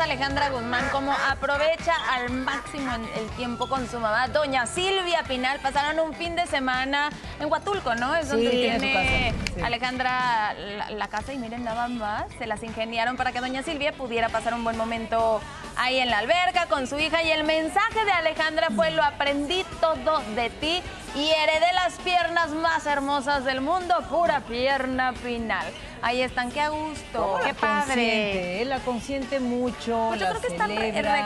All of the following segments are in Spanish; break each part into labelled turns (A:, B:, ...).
A: Alejandra Guzmán cómo aprovecha al máximo el tiempo con su mamá, doña Silvia Pinal. Pasaron un fin de semana en Huatulco, ¿no? Es donde
B: Sí, en su
A: tiene
B: casa, sí.
A: Alejandra la, la casa y miren nada más, se las ingeniaron para que doña Silvia pudiera pasar un buen momento ahí en la alberca con su hija y el mensaje de Alejandra fue lo aprendí todo de ti y heredé las piernas más hermosas del mundo, pura pierna Pinal. Ahí están, qué a gusto.
B: ¿Cómo
A: Qué
B: la
A: padre.
B: consiente? Él la consiente mucho,
A: Pues yo
B: la
A: creo que están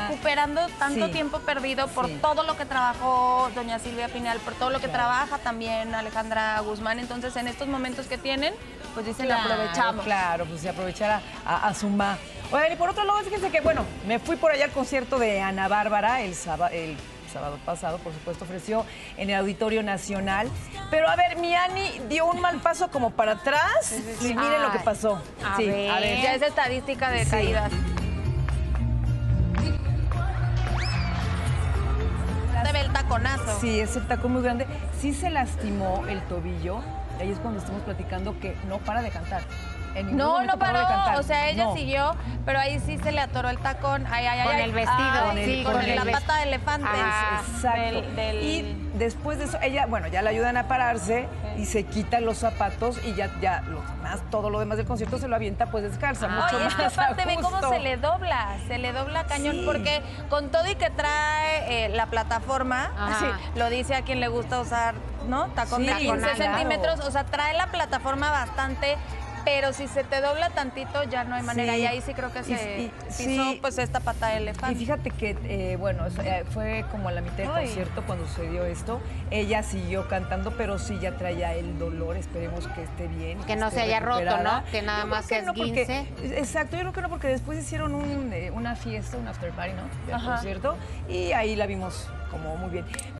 A: recuperando tanto
B: Sí.
A: tiempo perdido por
B: Sí.
A: todo lo que trabajó doña Silvia Pinal, por todo lo que
B: Claro.
A: trabaja también Alejandra Guzmán. Entonces, en estos momentos que tienen, pues dicen,
B: Claro,
A: aprovechamos.
B: Claro, pues se aprovechar a, a, a su ma. Oigan, y por otro lado, fíjense que, bueno, me fui por allá al concierto de Ana Bárbara el, sába- el sábado pasado, por supuesto, ofreció en el Auditorio Nacional. Pero a ver, mi Ani dio un mal paso como para atrás. Y miren lo que
A: Ay.
B: pasó.
A: A,
B: Sí,
A: ver. Ya es estadística de
B: Sí.
A: caídas. Se ve el taconazo.
B: Sí, ese tacón muy grande. Sí se lastimó el tobillo. Y ahí es cuando estamos platicando que no para de cantar. En
A: No, no paró.
B: cantar.
A: O sea, ella
B: No.
A: siguió, pero ahí sí se le atoró el tacón. Ay, ay, ay,
C: Con
A: ay.
C: el vestido,
A: Ay,
B: Con el-
A: sí,
B: con
A: con,
B: el
A: la
B: vestido.
A: pata de elefante.
C: Ajá.
B: Exacto.
A: Del- del-
B: Y después de eso, ella, bueno, ya la ayudan a pararse y se quita los zapatos y ya, ya los demás, todo lo demás del concierto se lo avienta pues descalza, mucho
A: Oye, es que
B: más
A: aparte ve cómo se le dobla, se le dobla cañón,
B: Sí.
A: porque con todo y que trae eh, la plataforma, sí, lo dice a quien le gusta usar, ¿no? Tacón
B: Sí,
A: de 15
C: claro.
A: centímetros, o sea, trae la plataforma bastante, pero si se te dobla tantito ya no hay manera,
B: Sí.
A: y ahí sí creo que
B: Y-
A: se
B: y-
A: pisó
B: sí.
A: pues esta pata de
B: Y
A: elefante.
B: fíjate que, eh, bueno, eso, eh, fue como a la mitad del
A: Ay.
B: concierto cuando sucedió esto. Ella siguió cantando, pero sí ya traía el dolor. Esperemos que esté bien.
C: Que no se haya roto. ¿no? Que nada
B: Yo
C: más
B: que no, porque-
C: esguince.
B: Exacto, yo creo que no, porque después hicieron un, eh, una fiesta, un after party, ¿no? Del
A: Ajá.
B: concierto. Y ahí la vimos como muy bien.